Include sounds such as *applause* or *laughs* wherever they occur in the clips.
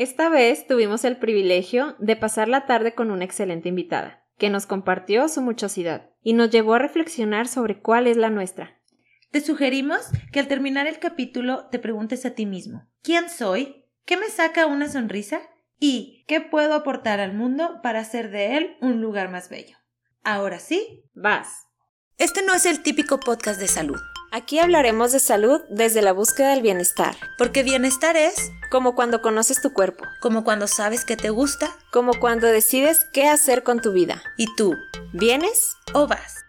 Esta vez tuvimos el privilegio de pasar la tarde con una excelente invitada, que nos compartió su muchosidad y nos llevó a reflexionar sobre cuál es la nuestra. Te sugerimos que al terminar el capítulo te preguntes a ti mismo, ¿quién soy? ¿Qué me saca una sonrisa? ¿Y qué puedo aportar al mundo para hacer de él un lugar más bello? Ahora sí, vas. Este no es el típico podcast de salud. Aquí hablaremos de salud desde la búsqueda del bienestar. Porque bienestar es como cuando conoces tu cuerpo, como cuando sabes que te gusta, como cuando decides qué hacer con tu vida. ¿Y tú? ¿Vienes o vas?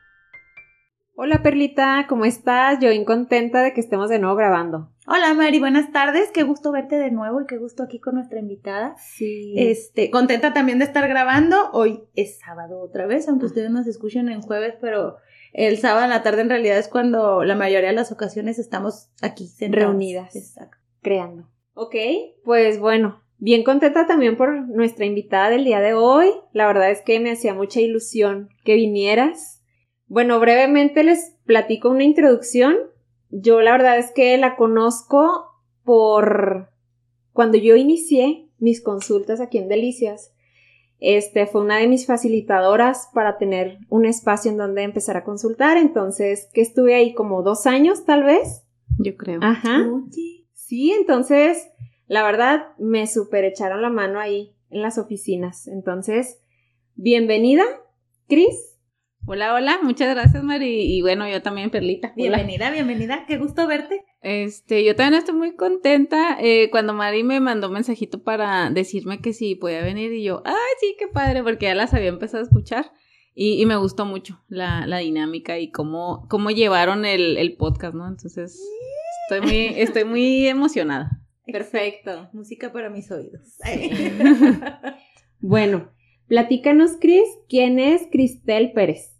Hola Perlita, ¿cómo estás? Yo bien contenta de que estemos de nuevo grabando. Hola Mari, buenas tardes. Qué gusto verte de nuevo y qué gusto aquí con nuestra invitada. Sí. Este, contenta también de estar grabando. Hoy es sábado otra vez, aunque ustedes nos escuchen en jueves, pero el sábado en la tarde en realidad es cuando la mayoría de las ocasiones estamos aquí reunidas, Exacto. creando. Ok, pues bueno, bien contenta también por nuestra invitada del día de hoy. La verdad es que me hacía mucha ilusión que vinieras bueno, brevemente les platico una introducción. Yo la verdad es que la conozco por cuando yo inicié mis consultas aquí en Delicias. Este fue una de mis facilitadoras para tener un espacio en donde empezar a consultar. Entonces, que estuve ahí como dos años, tal vez. Yo creo. Ajá. Sí, entonces, la verdad, me super echaron la mano ahí en las oficinas. Entonces, bienvenida, Cris. Hola, hola, muchas gracias, Mari. Y bueno, yo también, Perlita. Bienvenida, bienvenida, qué gusto verte. Este, yo también estoy muy contenta. Eh, cuando Mari me mandó un mensajito para decirme que sí podía venir, y yo, ay, sí, qué padre, porque ya las había empezado a escuchar. Y, me gustó mucho la, dinámica y cómo, cómo llevaron el, podcast, ¿no? Entonces, estoy muy, estoy muy emocionada. Perfecto. Música para mis oídos. *laughs* *laughs* bueno, platícanos, Cris, ¿quién es Cristel Pérez?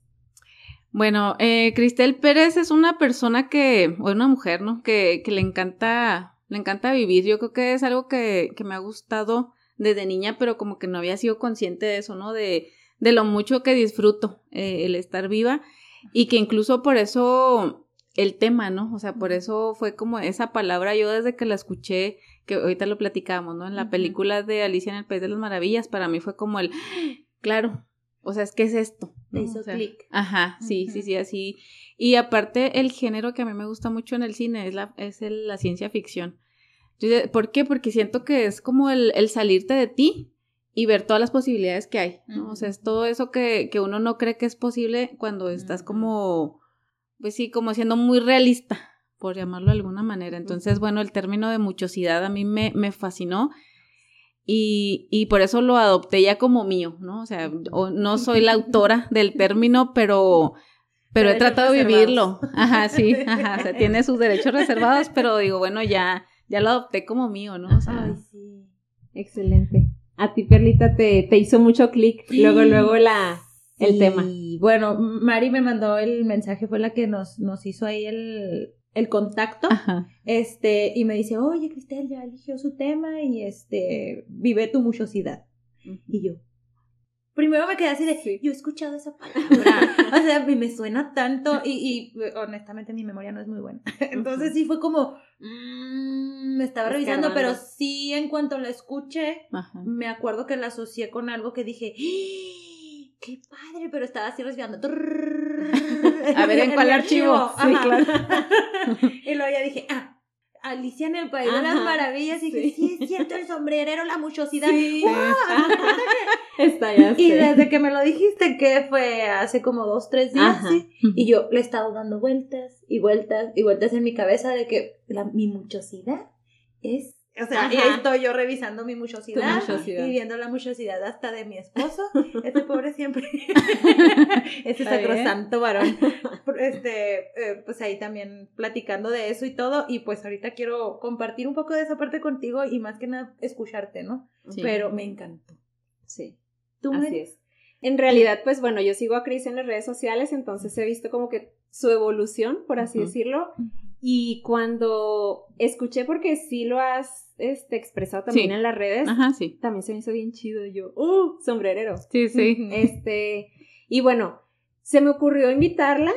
Bueno, eh, Cristel Pérez es una persona que, o una mujer, ¿no? Que, que le encanta, le encanta vivir. Yo creo que es algo que, que me ha gustado desde niña, pero como que no había sido consciente de eso, ¿no? De, de lo mucho que disfruto eh, el estar viva y que incluso por eso el tema, ¿no? O sea, por eso fue como esa palabra, yo desde que la escuché, que ahorita lo platicamos, ¿no? En la película de Alicia en el País de las Maravillas, para mí fue como el, claro, o sea, es que es esto. ¿no? hizo clic. Ajá, sí, sí, sí, así. Y aparte, el género que a mí me gusta mucho en el cine es la, es la ciencia ficción. ¿Por qué? Porque siento que es como el, el, salirte de ti y ver todas las posibilidades que hay, ¿no? O sea, es todo eso que, que, uno no cree que es posible cuando estás como, pues sí, como siendo muy realista, por llamarlo de alguna manera. Entonces, bueno, el término de muchosidad a mí me, me fascinó y, y, por eso lo adopté ya como mío, ¿no? O sea, no soy la autora *laughs* del término, pero, pero he tratado de vivirlo. Ajá, sí, *laughs* ajá, o sea, tiene sus derechos reservados, pero digo, bueno, ya, ya lo adopté como mío, ¿no? O sea, Ay, sí. Excelente. A ti, Perlita, te, te hizo mucho clic, luego, luego la, el tema. Y bueno, Mari me mandó el mensaje, fue la que nos, nos hizo ahí el, el contacto, este, y me dice, oye, Cristel ya eligió su tema y este, vive tu muchosidad. Y yo, primero me quedé así de, yo he escuchado esa palabra, *laughs* o sea, me suena tanto y, y, honestamente mi memoria no es muy buena. *laughs* Entonces sí fue como, mm, me estaba revisando, pero sí en cuanto la escuché, me acuerdo que la asocié con algo que dije, ¡Ah! qué padre, pero estaba así respirando. *laughs* A ver en cuál archivo. Sí, claro. *laughs* y luego ya dije, ah, Alicia en el País de las Maravillas. Y dije, sí. es cierto, el sombrerero, la muchosidad. Sí. *laughs* Está ya y desde que me lo dijiste, que fue hace como dos, tres días, y yo le he estado dando vueltas y vueltas y vueltas en mi cabeza de que la, mi muchosidad es o sea, y ahí estoy yo revisando mi muchosidad, y viendo la muchosidad hasta de mi esposo. *laughs* Este pobre siempre. *laughs* ese sacrosanto varón. Este, eh, pues ahí también platicando de eso y todo. Y pues ahorita quiero compartir un poco de esa parte contigo y más que nada escucharte, ¿no? Pero me encantó. Sí. ¿Tú Así es. En realidad, pues bueno, yo sigo a Cris en las redes sociales, entonces he visto como que su evolución, por así decirlo. Y cuando escuché, porque sí lo has este, expresado también en las redes, también se me hizo bien chido. Yo, ¡uh! Sombrerero. Sí, sí. Este, y bueno, se me ocurrió invitarla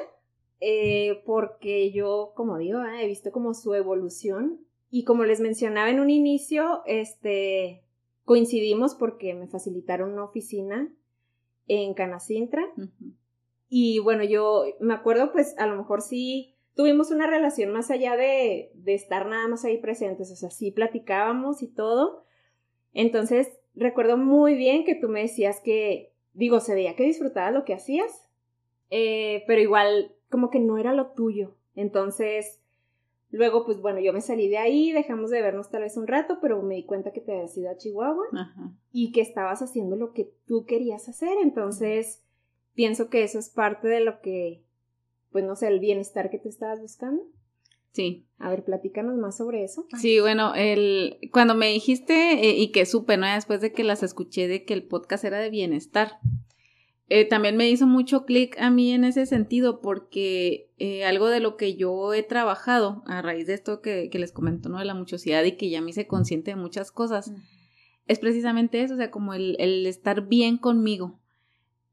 eh, porque yo, como digo, he visto como su evolución. Y como les mencionaba en un inicio, este, coincidimos porque me facilitaron una oficina en Canacintra. Y bueno, yo me acuerdo, pues a lo mejor sí tuvimos una relación más allá de, de estar nada más ahí presentes, o sea, sí platicábamos y todo. Entonces, recuerdo muy bien que tú me decías que, digo, se veía que disfrutabas lo que hacías, eh, pero igual como que no era lo tuyo. Entonces, luego, pues bueno, yo me salí de ahí, dejamos de vernos tal vez un rato, pero me di cuenta que te habías ido a Chihuahua y que estabas haciendo lo que tú querías hacer. Entonces, pienso que eso es parte de lo que, pues no sé, el bienestar que te estabas buscando. Sí. A ver, platícanos más sobre eso. Sí, bueno, el, cuando me dijiste eh, y que supe, ¿no? Después de que las escuché de que el podcast era de bienestar, eh, también me hizo mucho clic a mí en ese sentido porque eh, algo de lo que yo he trabajado a raíz de esto que, les comento, ¿no? De la muchosidad y que ya me hice consciente de muchas cosas, es precisamente eso, o sea, como el, el estar bien conmigo,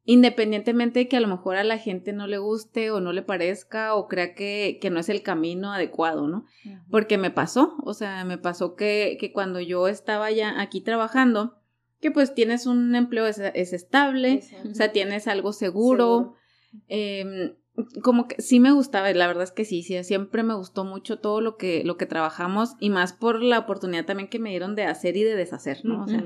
independientemente de que a lo mejor a la gente no le guste o no le parezca o crea que, que no es el camino adecuado, ¿no? Porque me pasó, o sea, me pasó que, que cuando yo estaba ya aquí trabajando, que pues tienes un empleo, es, estable, o sea, tienes algo seguro, em, como que sí me gustaba, la verdad es que sí, sí, siempre me gustó mucho todo lo que, lo que trabajamos y más por la oportunidad también que me dieron de hacer y de deshacer, ¿no? O sea,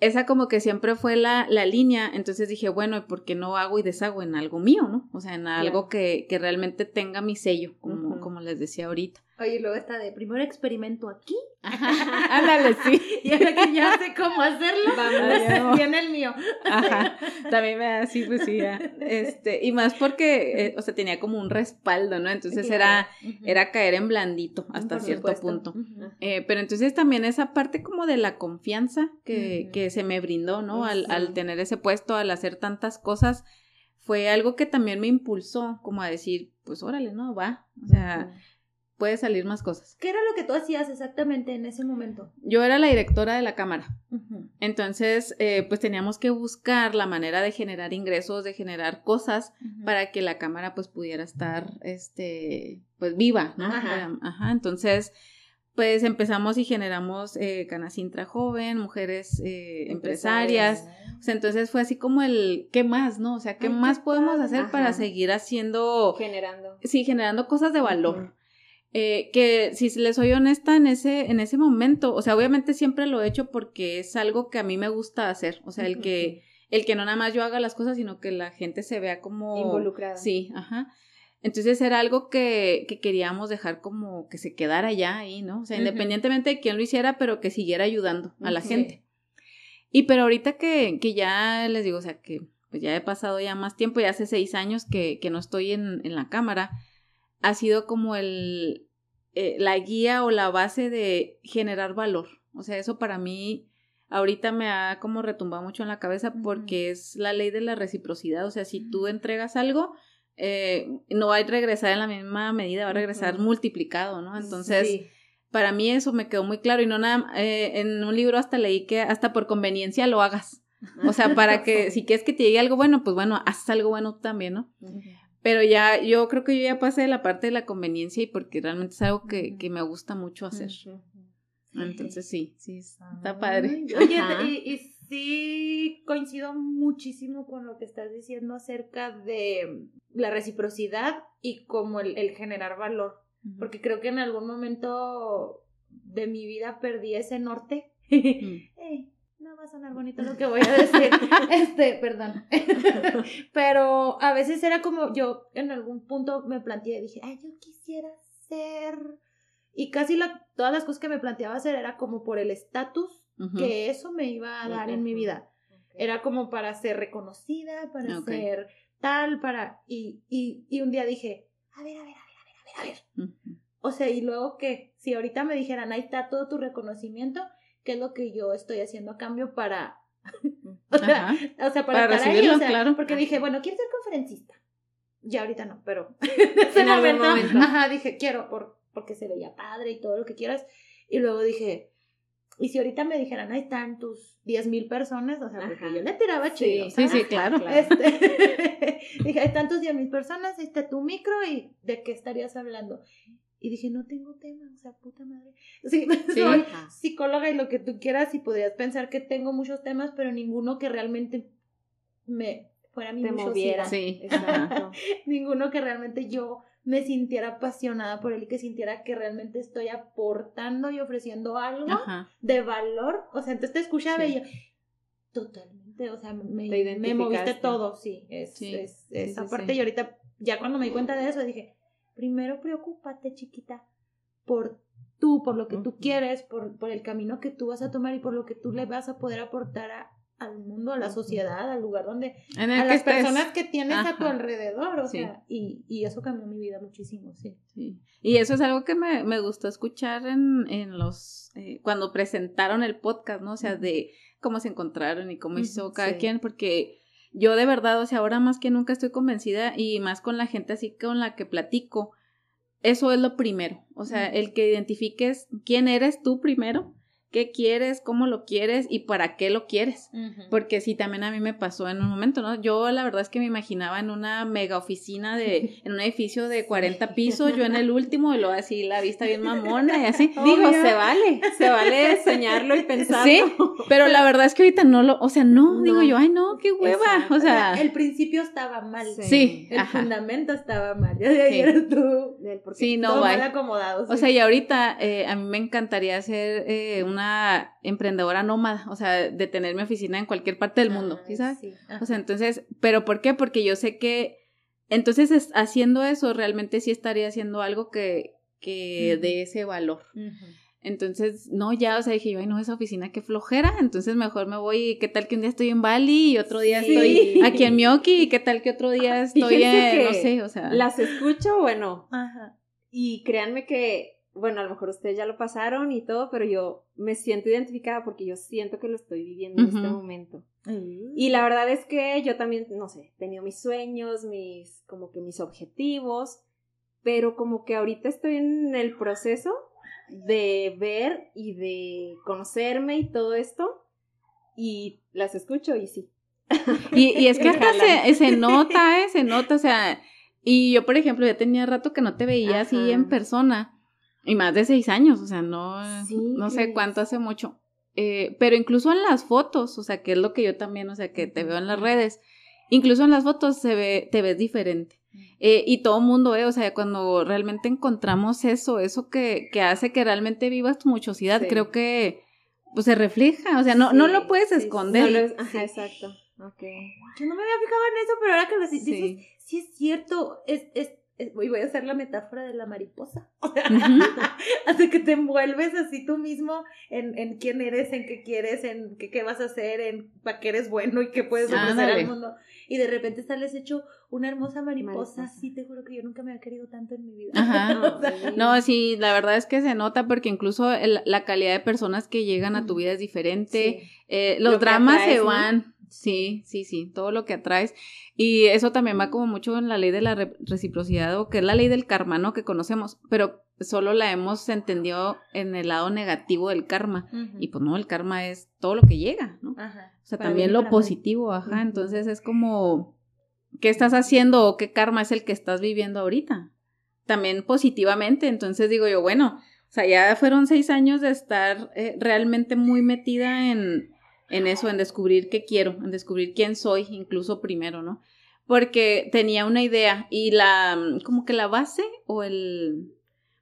esa como que siempre fue la, la línea, entonces dije, bueno, ¿y por qué no hago y deshago en algo mío, ¿no? O sea, en algo que, que realmente tenga mi sello, como, como les decía ahorita. Oye, luego está de primero experimento aquí. Ándale, sí. *laughs* y ahora que ya sé cómo hacerlo, Vamos, *laughs* viene el mío. Ajá. También me da así, pues sí, Este, y más porque, eh, o sea, tenía como un respaldo, ¿no? Entonces era, era caer en blandito hasta cierto punto. Eh, pero entonces también esa parte como de la confianza que, que se me brindó, ¿no? Al, al tener ese puesto, al hacer tantas cosas, fue algo que también me impulsó como a decir, pues órale, ¿no? Va. O sea puede salir más cosas. ¿Qué era lo que tú hacías exactamente en ese momento? Yo era la directora de la cámara. Entonces, eh, pues teníamos que buscar la manera de generar ingresos, de generar cosas para que la cámara pues pudiera estar, este, pues viva, ¿no? Ajá. Entonces, pues empezamos y generamos eh, Canacintra Joven, mujeres eh, empresarias. O sea, entonces fue así como el, ¿qué más, no? O sea, ¿qué más podemos hacer para seguir haciendo... Generando. Sí, generando cosas de valor. Eh, que si les soy honesta en ese, en ese momento, o sea, obviamente siempre lo he hecho porque es algo que a mí me gusta hacer, o sea, el que, el que no nada más yo haga las cosas, sino que la gente se vea como... Involucrada. Sí, ajá. Entonces era algo que, que queríamos dejar como que se quedara ya ahí, ¿no? O sea, independientemente de quién lo hiciera, pero que siguiera ayudando a la gente. Y pero ahorita que, que ya les digo, o sea, que pues ya he pasado ya más tiempo, ya hace seis años que, que no estoy en, en la cámara, ha sido como el, eh, la guía o la base de generar valor. O sea, eso para mí ahorita me ha como retumbado mucho en la cabeza porque es la ley de la reciprocidad. O sea, si tú entregas algo, eh, no va a regresar en la misma medida, va a regresar multiplicado, ¿no? Entonces, para mí eso me quedó muy claro y no nada, eh, en un libro hasta leí que hasta por conveniencia lo hagas. O sea, para que *laughs* si quieres que te llegue algo bueno, pues bueno, haz algo bueno también, ¿no? Pero ya, yo creo que yo ya pasé de la parte de la conveniencia y porque realmente es algo que, que me gusta mucho hacer. Entonces sí, sí, está padre. Oye, y, y, sí coincido muchísimo con lo que estás diciendo acerca de la reciprocidad y como el, el generar valor. Porque creo que en algún momento de mi vida perdí ese norte. *laughs* eh, no va a sonar bonito lo que voy a decir. *laughs* este, perdón. *laughs* Pero a veces era como yo en algún punto me planteé, dije, ay, yo quisiera ser. Y casi la, todas las cosas que me planteaba hacer era como por el estatus que eso me iba a dar en mi vida. Era como para ser reconocida, para ser tal, para. Y, y, y un día dije, a ver, a ver, a ver, a ver, a ver, a ver. O sea, y luego que si ahorita me dijeran, ahí está todo tu reconocimiento, qué es lo que yo estoy haciendo a cambio para, *laughs* o, sea, o, sea, para, estar ahí, o sea, claro. porque dije, bueno, quiero ser conferencista. Ya ahorita no, pero *laughs* en ese momento, ajá, dije, quiero, por, porque se veía padre y todo lo que quieras. Y luego dije, y si ahorita me dijeran, ahí están tus 10 mil personas, o sea, porque yo le tiraba chido. Sí, sí, claro. *laughs* Este, dije, ahí están tus 10 mil personas, está tu micro y de qué estarías hablando. Y dije, no tengo tema, o sea, puta madre. *laughs* *laughs* Sí, soy psicóloga y lo que tú quieras y podrías pensar que tengo muchos temas, pero ninguno que realmente me fuera mi moviera. Sí, exacto. *laughs* ninguno que realmente yo me sintiera apasionada por él y que sintiera que realmente estoy aportando y ofreciendo algo de valor. O sea, entonces te escuchaba y yo, totalmente, o sea, me, me moviste todo, sí, es, es, esa parte. Y ahorita, ya cuando me di cuenta de eso, dije, primero preocúpate, chiquita, por tú, por lo que tú quieres, por, por el camino que tú vas a tomar y por lo que tú le vas a poder aportar a, al mundo, a la sociedad, al lugar donde, a las personas que tienes a tu alrededor, o sea, y, y, eso cambió mi vida muchísimo, sí. sí. Y eso es algo que me, me gustó escuchar en, en los, eh, cuando presentaron el podcast, ¿no? O sea, de cómo se encontraron y cómo hizo cada quien, porque yo de verdad, o sea, ahora más que nunca estoy convencida y más con la gente así con la que platico, eso es lo primero, o sea, el que identifiques quién eres tú primero qué quieres, cómo lo quieres y para qué lo quieres. Porque sí, también a mí me pasó en un momento, ¿no? Yo la verdad es que me imaginaba en una mega oficina de, en un edificio de 40 pisos, yo en el último, y luego así la vista bien mamona y así. *laughs* Digo, se vale, se vale soñarlo y pensarlo. Sí, pero la verdad es que ahorita no lo, o sea, no, digo yo, ay no, qué hueva, o sea. El principio estaba mal. Sí. El fundamento estaba mal. Ya de ahí eres tú. Sí, no, todo acomodado. O sea, y ahorita eh, a mí me encantaría hacer eh, una emprendedora nómada, o sea, de tener mi oficina en cualquier parte del mundo, ¿sí sabes? O sea, entonces, ¿pero por qué? Porque yo sé que, entonces, haciendo eso, realmente sí estaría haciendo algo que, que de ese valor. Entonces, no, ya, o sea, dije yo, ay, no, esa oficina qué flojera, entonces mejor me voy, ¿qué tal que un día estoy en Bali y otro día estoy aquí en Miyoki y qué tal que otro día estoy en, no sé, o sea. Las escucho, bueno, Ajá. y créanme que bueno, a lo mejor ustedes ya lo pasaron y todo, pero yo me siento identificada porque yo siento que lo estoy viviendo en este momento. Mm. Y la verdad es que yo también, no sé, he tenido mis sueños, mis, como que mis objetivos, pero como que ahorita estoy en el proceso de ver y de conocerme y todo esto, y las escucho y sí. *laughs* Y, es que hasta se, se, nota, *laughs* ¿eh? Se nota, o sea, y yo, por ejemplo, ya tenía rato que no te veía así en persona. Y más de seis años, o sea, no, no sé cuánto hace mucho. Eh, pero incluso en las fotos, o sea, que es lo que yo también, o sea, que te veo en las redes, incluso en las fotos se ve, te ves diferente. Eh, y todo el mundo, eh, o sea, cuando realmente encontramos eso, eso que, que hace que realmente vivas tu muchosidad, creo que pues se refleja, o sea, no, no lo puedes esconder. ajá, exacto. Okay. Yo no me había fijado en eso, pero ahora que lo dices, sí es cierto, es, es y voy a hacer la metáfora de la mariposa. *laughs* Hasta que te envuelves así tú mismo en, en quién eres, en qué quieres, en qué, qué vas a hacer, en para qué eres bueno y qué puedes ofrecer al mundo. Y de repente sales hecho una hermosa mariposa. Sí, te juro que yo nunca me había querido tanto en mi vida. *laughs* no, sí, la verdad es que se nota porque incluso la calidad de personas que llegan a tu vida es diferente. Eh, los dramas se van. Sí, sí, sí, todo lo que atraes. Y eso también va como mucho en la ley de la reciprocidad o que es la ley del karma, ¿no? Que conocemos, pero solo la hemos entendido en el lado negativo del karma. Y pues no, el karma es todo lo que llega, ¿no? Ajá. O sea, también lo positivo, ajá. Entonces es como, ¿qué estás haciendo o qué karma es el que estás viviendo ahorita? También positivamente. Entonces digo yo, bueno, o sea, ya fueron seis años de estar eh, realmente muy metida en en eso, en descubrir qué quiero, en descubrir quién soy, incluso primero, ¿no? Porque tenía una idea y la, como que la base o el,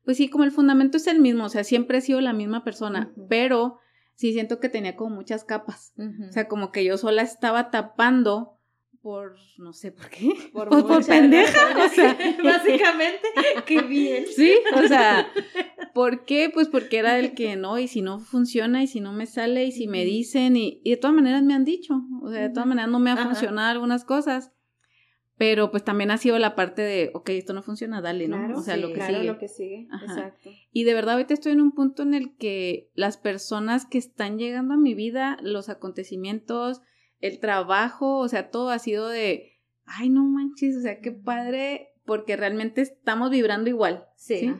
pues sí, como el fundamento es el mismo, o sea, siempre he sido la misma persona, pero sí siento que tenía como muchas capas, o sea, como que yo sola estaba tapando por no sé por qué, *laughs* por, por, pendeja, o sea, *laughs* básicamente, *laughs* qué bien. Sí, o sea, ¿por qué? Pues porque era el que no, y si no funciona, y si no me sale, y si me dicen, y, y de todas maneras me han dicho, o sea, de todas maneras no me ha funcionado algunas cosas, pero pues también ha sido la parte de, ok, esto no funciona, dale, ¿no? o sea, lo que claro, sigue. lo que sigue, exacto. Y de verdad ahorita estoy en un punto en el que las personas que están llegando a mi vida, los acontecimientos, el trabajo, o sea, todo ha sido de, ay, no manches, o sea, qué padre, porque realmente estamos vibrando igual, ¿sí?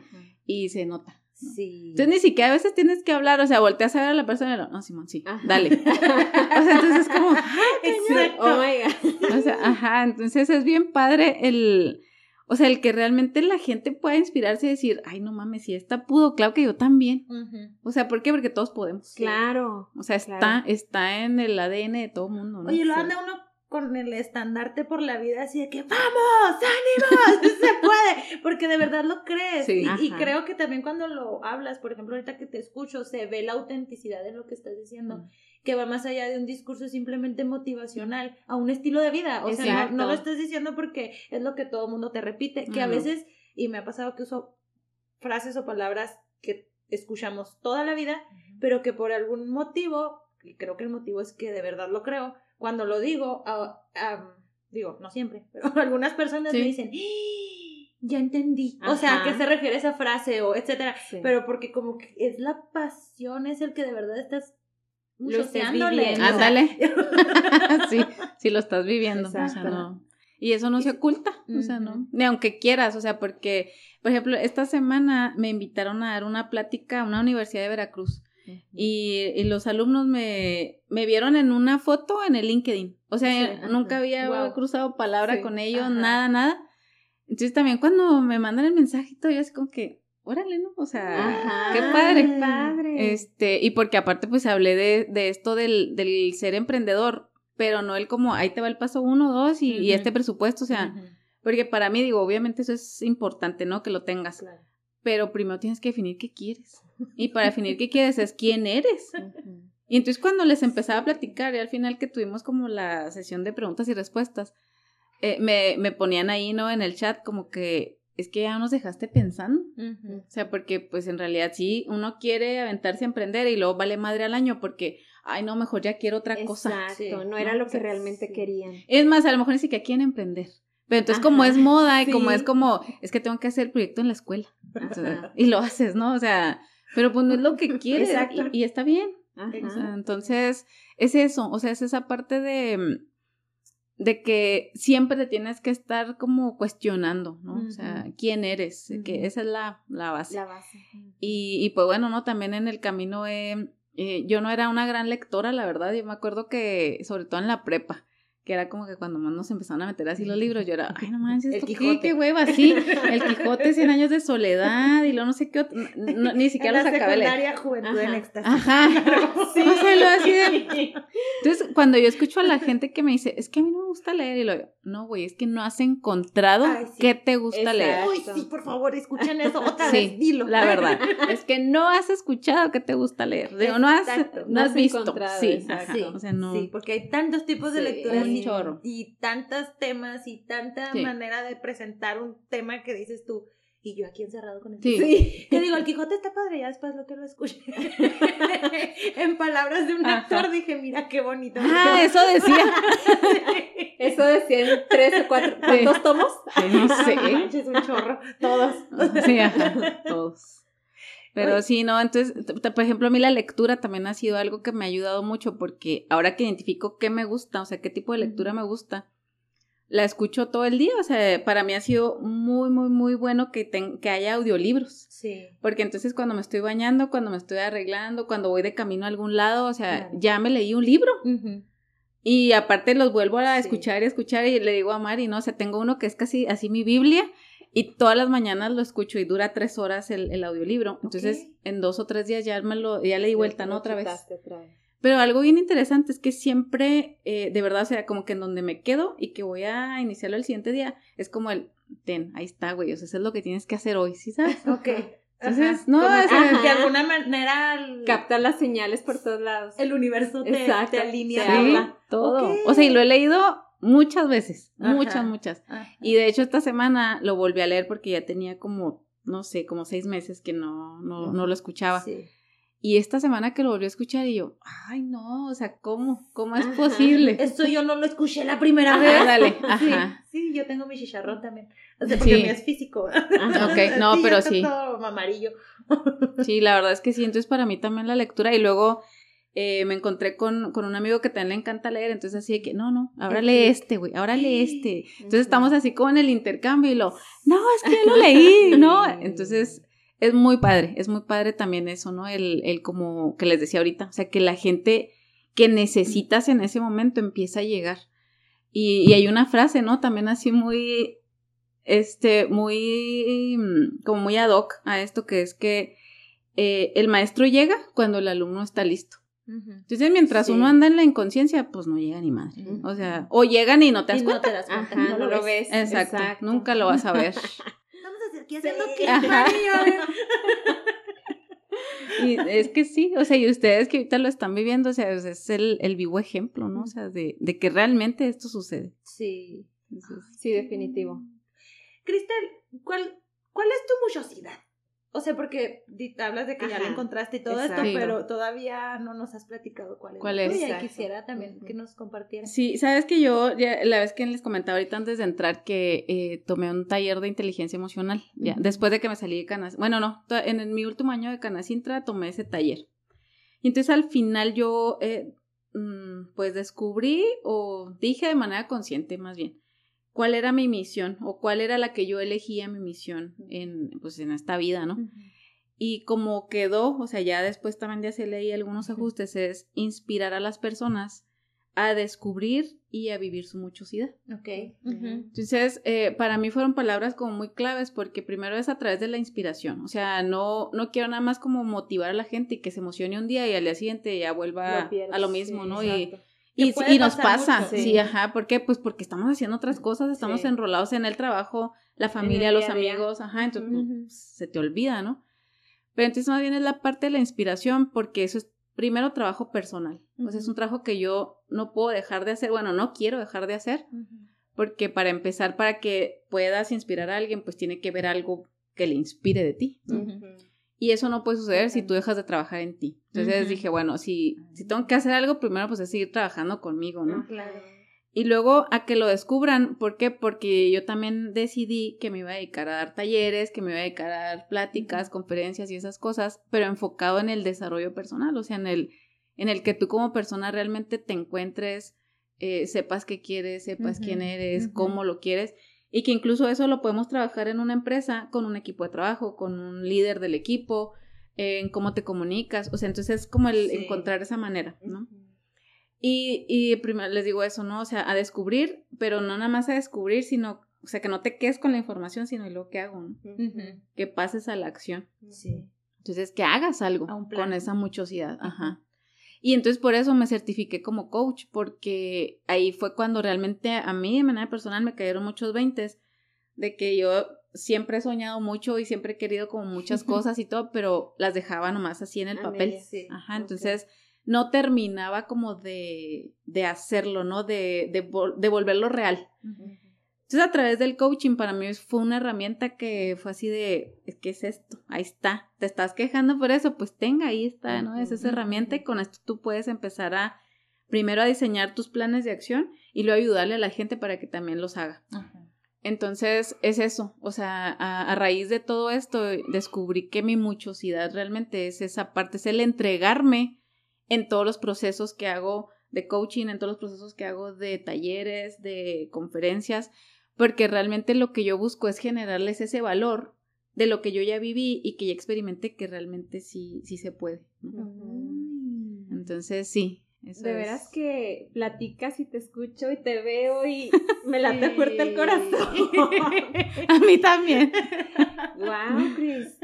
Y se nota. Sí. Entonces ni siquiera a veces tienes que hablar, o sea, volteas a ver a la persona y lo, no, Simón, sí, dale. *laughs* o sea, entonces es como, ¡ay, oh my God. O sea, ajá, entonces es bien padre el, O sea, el que realmente la gente pueda inspirarse y decir, ay, no mames, si esta pudo, claro que yo también. O sea, ¿por qué? Porque todos podemos. Claro. O sea, está, está en el ADN de todo mundo, ¿no? Oye, lo anda uno con el estandarte por la vida así de que ¡Vamos! ¡Ánimo! *laughs* ¡Se puede! Porque de verdad lo crees. y, y, creo que también cuando lo hablas, por ejemplo, ahorita que te escucho, se ve la autenticidad en lo que estás diciendo. Mm. Que va más allá de un discurso simplemente motivacional a un estilo de vida. O sea, no, lo estás diciendo porque es lo que todo el mundo te repite. Que a veces, y me ha pasado que uso frases o palabras que escuchamos toda la vida, pero que por algún motivo, y creo que el motivo es que de verdad lo creo, cuando lo digo, digo, no siempre, *laughs* pero algunas personas me dicen, ¡Ah! ya entendí. O sea, ¿a qué se refiere esa frase o etcétera? Pero porque como que es la pasión, es el que de verdad estás muchoseándole. Ándale. *laughs* sí, sí lo estás viviendo. O sea, no. Y eso no se oculta, o sea, no. Ni aunque quieras, o sea, porque, por ejemplo, esta semana me invitaron a dar una plática a una universidad de Veracruz y, los alumnos me, me, vieron en una foto en el LinkedIn. O sea, nunca había cruzado palabra con ellos, nada, nada. Entonces también cuando me mandan el mensajito, yo así como que, órale, ¿no? O sea, qué padre. Qué padre. Este, y porque aparte pues hablé de, de esto del, del, ser emprendedor, pero no el como, ahí te va el paso uno, dos y, este presupuesto, o sea, porque para mí digo, obviamente eso es importante, ¿no? Que lo tengas. Pero primero tienes que definir qué quieres. *laughs* Y para definir qué quieres es quién eres. Y entonces cuando les empezaba a platicar y al final que tuvimos como la sesión de preguntas y respuestas, eh, me, me, ponían ahí, ¿no? En el chat como que es que ya nos dejaste pensando. O sea, porque pues en realidad sí, uno quiere aventarse a emprender y luego vale madre al año porque, ay, no, mejor ya quiero otra cosa. Exacto, no era lo que realmente querían. Es más, a lo mejor ni siquiera quieren emprender. Pero entonces como es moda y como es como, es que tengo que hacer el proyecto en la escuela. y lo haces, ¿no? O sea, pero pues no es lo que *laughs* quieres y, está bien. entonces, es eso, o sea, es esa parte de, de que siempre te tienes que estar como cuestionando, ¿no? O sea, quién eres, que esa es la, la base. La base. Y, y pues bueno, ¿no? También en el camino eh, yo no era una gran lectora, la verdad, yo me acuerdo que, sobre todo en la prepa, que era como que cuando más nos empezaron a meter así los libros, yo era, ay, no manches, ¿esto qué, qué hueva, sí, el *laughs* Quijote, Cien años de soledad, y luego no sé qué otro, ni siquiera los acabé de leer. Juventud en éxtasis. Ajá, *laughs* sí. o sea, lo así de... Entonces, cuando yo escucho a la gente que me dice, es que a mí no me gusta leer, y lo digo, no, güey, es que no has encontrado qué te gusta leer. Uy, sí, por favor, escuchen eso otra vez, dilo. la verdad, es que no has escuchado qué te gusta leer, digo, no has, no has, visto, sí, o sea, no. Sí, porque hay tantos tipos de lecturas y, tantos temas y tanta manera de presentar un tema que dices tú, y yo aquí encerrado con el sí. sí. Que digo, el Quijote está padre, ya después lo que lo escuché. *laughs* en palabras de un actor dije, mira qué bonito. Ah, eso decía. *laughs* eso decía en tres o cuatro. ¿Cuántos tomos? no sé. es un chorro. Todos. sí, todos. Pero sí, no, entonces, por ejemplo, a mí la lectura también ha sido algo que me ha ayudado mucho porque ahora que identifico qué me gusta, o sea, qué tipo de lectura me gusta, la escucho todo el día, o sea, para mí ha sido muy, muy, muy bueno que, que haya audiolibros. Sí. Porque entonces cuando me estoy bañando, cuando me estoy arreglando, cuando voy de camino a algún lado, o sea, ya me leí un libro. Y aparte los vuelvo a escuchar y escuchar y le digo a Mari, no, o sea, tengo uno que es casi así mi Biblia y todas las mañanas lo escucho y dura tres horas el, el audiolibro. Entonces, en dos o tres días ya, me lo, ya le di vuelta, ¿no? Otra vez. Pero algo bien interesante es que siempre, eh, de verdad, o sea, como que en donde me quedo y que voy a iniciarlo el siguiente día, es como el, ten, ahí está, güey, o sea, eso es lo que tienes que hacer hoy, ¿sí sabes? *laughs* Ok. Entonces, no, de alguna manera captar las señales por todos lados. El universo te, te alinea. todo. O sea, y lo he leído muchas veces, muchas, muchas. Y de hecho esta semana lo volví a leer porque ya tenía como, no sé, como seis meses que no, no, no lo escuchaba. Y esta semana que lo volví a escuchar y yo, ay no, o sea, ¿cómo? ¿Cómo es posible? *laughs* Esto yo no lo escuché la primera vez. Dale, *laughs* ajá. Sí, yo tengo mi chicharrón también. O sea, porque sí. es físico. ok, *laughs* no, pero sí. Todo amarillo. sí, la verdad es que sí. Entonces para mí también la lectura y luego eh, me encontré con, con, un amigo que también le encanta leer, entonces así de que, no, no, ahora lee este, güey, ahora lee este. Entonces estamos así como en el intercambio y lo, no, es que ya lo *laughs* leí, ¿no? Entonces es muy padre, es muy padre también eso, ¿no? El, el como que les decía ahorita, o sea, que la gente que necesitas en ese momento empieza a llegar. Y, y hay una frase, ¿no? También así muy este, muy, mm, como muy ad hoc a esto que es que eh, el maestro llega cuando el alumno está listo. Entonces, mientras uno anda en la inconsciencia, pues no llega ni madre. O sea, o llegan y no te das cuenta. No, te das cuenta, no, lo, ves. Exacto, nunca lo vas a ver. *laughs* Vamos a hacer, ¿qué haciendo qué? y es que sí, o sea, y ustedes que ahorita lo están viviendo, o sea, es el, el vivo ejemplo, ¿no? O sea, de, de que realmente esto sucede. Sí, sí, definitivo. Cristel, ¿cuál, ¿cuál es tu muchosidad? O sea, porque hablas de que ya la encontraste y todo esto, pero todavía no nos has platicado cuál es. ¿Cuál es? Y quisiera también que nos compartieras. Sí, sabes que yo, la vez que les comentaba ahorita antes de entrar, que eh, tomé un taller de inteligencia emocional, ya, después de que me salí de Canas. Bueno, no, en, mi último año de Canacintra tomé ese taller. Y entonces al final yo, eh, mm, pues descubrí o dije de manera consciente más bien, cuál era mi misión o cuál era la que yo elegía mi misión en, pues, en esta vida, ¿no? Y como quedó, o sea, ya después también ya se leí algunos ajustes, es inspirar a las personas a descubrir y a vivir su muchosidad. Ok. Entonces, eh, para mí fueron palabras como muy claves porque primero es a través de la inspiración, o sea, no, no quiero nada más como motivar a la gente y que se emocione un día y al día siguiente ya vuelva a lo mismo, ¿no? Y, y, nos pasa, sí. ajá, ¿por qué? Pues porque estamos haciendo otras cosas, estamos enrolados en el trabajo, la familia, los amigos, ajá, entonces pues, se te olvida, ¿no? Pero entonces más bien es la parte de la inspiración, porque eso es primero trabajo personal, o sea, es un trabajo que yo no puedo dejar de hacer, bueno, no quiero dejar de hacer, porque para empezar, para que puedas inspirar a alguien, pues tiene que ver algo que le inspire de ti, ¿no? Y eso no puede suceder si tú dejas de trabajar en ti. Entonces dije, bueno, si, si tengo que hacer algo, primero pues es seguir trabajando conmigo, ¿no? Claro. Y luego a que lo descubran, ¿por qué? Porque yo también decidí que me iba a dedicar a dar talleres, que me iba a dedicar a dar pláticas, conferencias y esas cosas, pero enfocado en el desarrollo personal, o sea, en el, en el que tú como persona realmente te encuentres, eh, sepas qué quieres, sepas quién eres, cómo lo quieres y que incluso eso lo podemos trabajar en una empresa con un equipo de trabajo, con un líder del equipo, en cómo te comunicas, o sea, entonces es como el encontrar esa manera, ¿no? Y, y primero les digo eso, ¿no? O sea, a descubrir, pero no nada más a descubrir, sino, o sea, que no te quedes con la información, sino lo que hago, ¿no? Que pases a la acción. Sí. Entonces, que hagas algo con esa muchosidad, ajá. Y entonces por eso me certifiqué como coach, porque ahí fue cuando realmente a mí de manera personal me cayeron muchos veintes de que yo siempre he soñado mucho y siempre he querido como muchas cosas y todo, pero las dejaba nomás así en el papel. Ajá, entonces no terminaba como de, de hacerlo, ¿no? De, de, de volverlo real. Entonces, a través del coaching para mí fue una herramienta que fue así de, ¿qué es esto? Ahí está. ¿Te estás quejando por eso? Pues tenga, ahí está, ¿no? Es esa herramienta y con esto tú puedes empezar a, primero a diseñar tus planes de acción y luego ayudarle a la gente para que también los haga. Entonces, es eso. O sea, a, a, raíz de todo esto, descubrí que mi muchosidad realmente es esa parte, es el entregarme en todos los procesos que hago de coaching, en todos los procesos que hago de talleres, de conferencias, porque realmente lo que yo busco es generarles ese valor de lo que yo ya viví y que ya experimenté que realmente sí, sí se puede. Entonces, sí. Eso de veras que platicas y te escucho y te veo y *laughs* me late fuerte el corazón. *laughs* A mí también. *laughs* wow, Chris.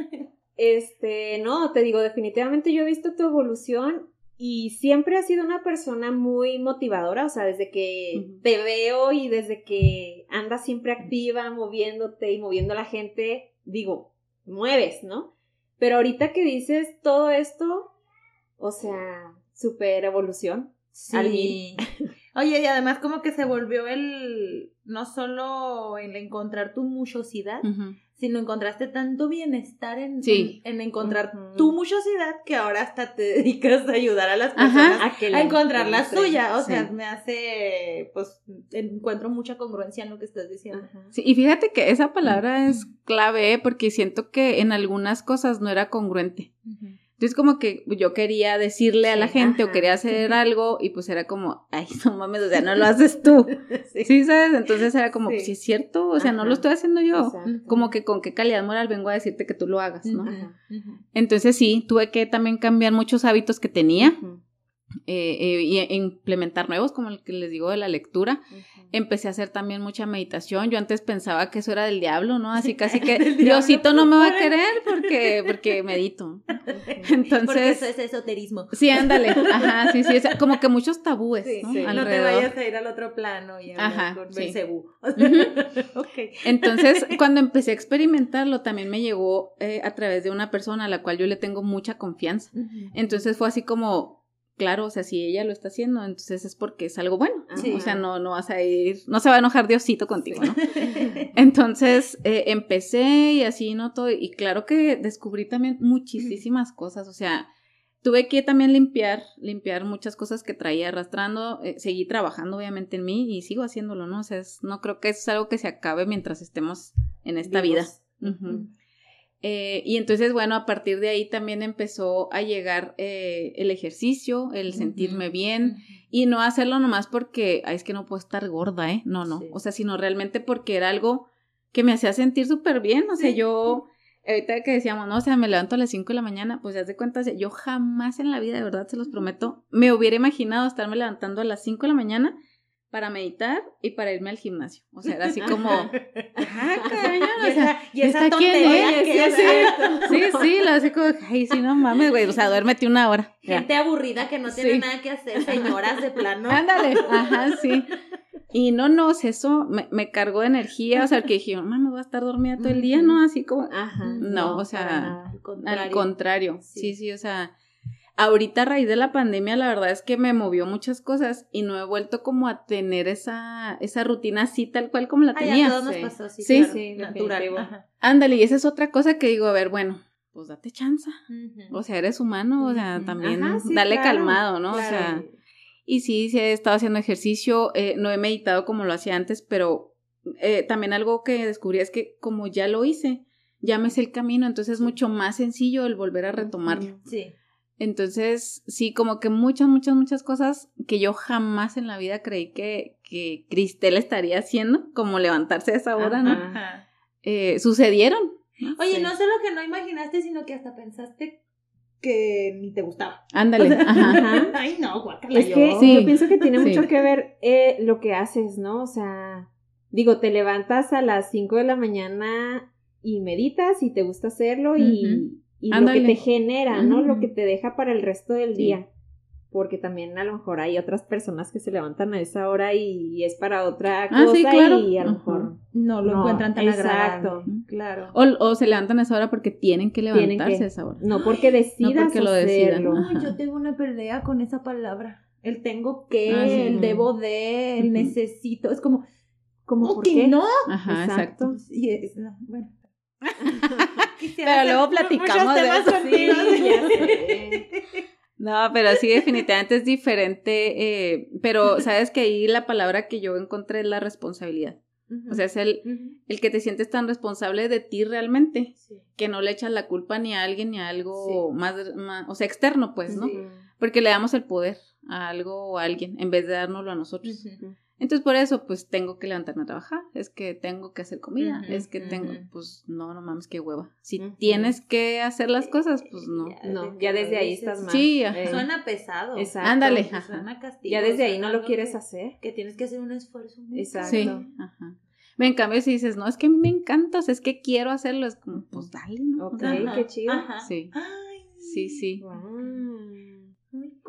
Este, no, te digo, definitivamente yo he visto tu evolución y siempre has sido una persona muy motivadora, o sea, desde que te veo y desde que andas siempre activa, moviéndote y moviendo a la gente, digo, mueves, ¿no? Pero ahorita que dices todo esto, o sea, super evolución. Sí. *laughs* Oye, y además como que se volvió el, no solo el encontrar tu muchosidad, sino encontraste tanto bienestar en, en, encontrar tu muchosidad que ahora hasta te *laughs* dedicas a ayudar a las personas a, encontrar la suya. O sea, me hace, pues, encuentro mucha congruencia en lo que estás diciendo. Sí, y fíjate que esa palabra es clave, ¿eh? porque siento que en algunas cosas no era congruente. Entonces como que yo quería decirle a la gente o quería hacer *laughs* algo y pues era como, ay, *laughs* no mames, o sea, no lo haces tú. *laughs* sí. ¿sabes? Entonces era como, pues sí es cierto, o sea, no lo estoy haciendo yo. Como que con qué calidad moral vengo a decirte que tú lo hagas, ¿no? Entonces sí, tuve que también cambiar muchos hábitos que tenía eh, eh, y e implementar nuevos, como el que les digo de la lectura. Empecé a hacer también mucha meditación. Yo antes pensaba que eso era del diablo, ¿no? Así *laughs* casi que Diosito no me va a *laughs* querer porque, porque medito. *laughs* Entonces. Porque eso es esoterismo. Sí, ándale. Ajá, sí, sí. como que muchos tabúes. ¿no? no te vayas a ir al otro plano y a Ajá, con sí. Entonces, cuando empecé a experimentarlo, también me llegó eh, a través de una persona a la cual yo le tengo mucha confianza. Entonces fue así como claro, o sea, si ella lo está haciendo, entonces es porque es algo bueno. O sea, no, no vas a ir, no se va a enojar Diosito contigo, ¿no? *laughs* *laughs* entonces eh, empecé y así noto, y claro que descubrí también muchísimas cosas, o sea, tuve que también limpiar, limpiar muchas cosas que traía arrastrando, eh, seguí trabajando obviamente en mí y sigo haciéndolo, ¿no? O sea, no creo que eso es algo que se acabe mientras estemos en esta vida. Eh, y entonces, bueno, a partir de ahí también empezó a llegar eh, el ejercicio, el sentirme bien y no hacerlo nomás porque, ay, es que no puedo estar gorda, ¿eh? No, no. O sea, sino realmente porque era algo que me hacía sentir súper bien. O sea, yo, ahorita que decíamos, no, o sea, me levanto a las 5 de la mañana, pues ya de cuenta, yo jamás en la vida, de verdad, se los prometo, me hubiera imaginado estarme levantando a las 5 de la mañana para meditar y para irme al gimnasio. O sea, era así *laughs* como, ah, o sea, y esa, tontería que sí, sí, sí, lo así como, ay, sí, no mames, güey, o sea, duérmete una hora. Gente aburrida que no tiene nada que hacer, señoras de plano. *laughs* Ándale, ajá, sí. Y no, no, eso me, me cargó de energía, o sea, que dije, mamá, voy a estar dormida todo el día, ¿no? Así como, ajá, no, o sea, al contrario, al contrario. sí, sí, o sea, ahorita a raíz de la pandemia, la verdad es que me movió muchas cosas y no he vuelto como a tener esa, esa rutina así tal cual como la tenía. nos pasó sí, sí, natural. Ándale, y esa es otra cosa que digo, a ver, bueno, pues date chance. O sea, eres humano, o sea, también dale calmado, ¿no? O sea, y sí, sí he estado haciendo ejercicio, eh, no he meditado como lo hacía antes, pero eh, también algo que descubrí es que como ya lo hice, ya me sé el camino, entonces es mucho más sencillo el volver a retomarlo. Sí. Entonces, sí, como que muchas, muchas, muchas cosas que yo jamás en la vida creí que, que Cristel estaría haciendo, como levantarse a esa hora, ¿no? Eh, sucedieron. Oye, no sé lo que no imaginaste, sino que hasta pensaste que ni te gustaba. Ándale. Ajá. *laughs* Ay, no, guacala. Es que sí, yo pienso que tiene mucho que ver eh, lo que haces, ¿no? O sea, digo, te levantas a las 5 de la mañana y meditas y te gusta hacerlo y y lo que te genera, ¿no? Lo que te deja para el resto del día. Porque también a lo mejor hay otras personas que se levantan a esa hora y, es para otra ah, cosa y a lo mejor no lo encuentran tan exacto, Claro. O, se levantan a esa hora porque tienen que levantarse a esa hora. No porque decidas no porque lo decidan. yo tengo una pelea con esa palabra. El tengo que, ah, el debo de, el necesito. Es como, como ¿por qué? no? Ajá, exacto. Y es, bueno. *laughs* pero luego platicamos de eso. *laughs* No, pero sí, definitivamente es diferente. Eh, pero sabes que ahí la palabra que yo encontré es la responsabilidad. O sea, es el, el que te sientes tan responsable de ti realmente, que no le echas la culpa ni a alguien ni a algo más, o sea, externo, pues, ¿no? Porque le damos el poder a algo o a alguien en vez de dárnoslo a nosotros. Entonces por eso pues tengo que levantarme a trabajar, es que tengo que hacer comida, es que tengo, pues no, no mames, qué hueva. Si tienes que hacer las cosas, pues no. no, ya desde ahí estás mal. Sí, suena pesado. Exacto. Ándale. Suena castigo. Ya desde ahí no lo quieres hacer. Que tienes que hacer un esfuerzo. Exacto. Sí. Ajá. En cambio, si dices, no, es que me encanta, o sea, es que quiero hacerlo, es como, pues dale, ¿no? Ok, qué chido. Sí. Sí, sí.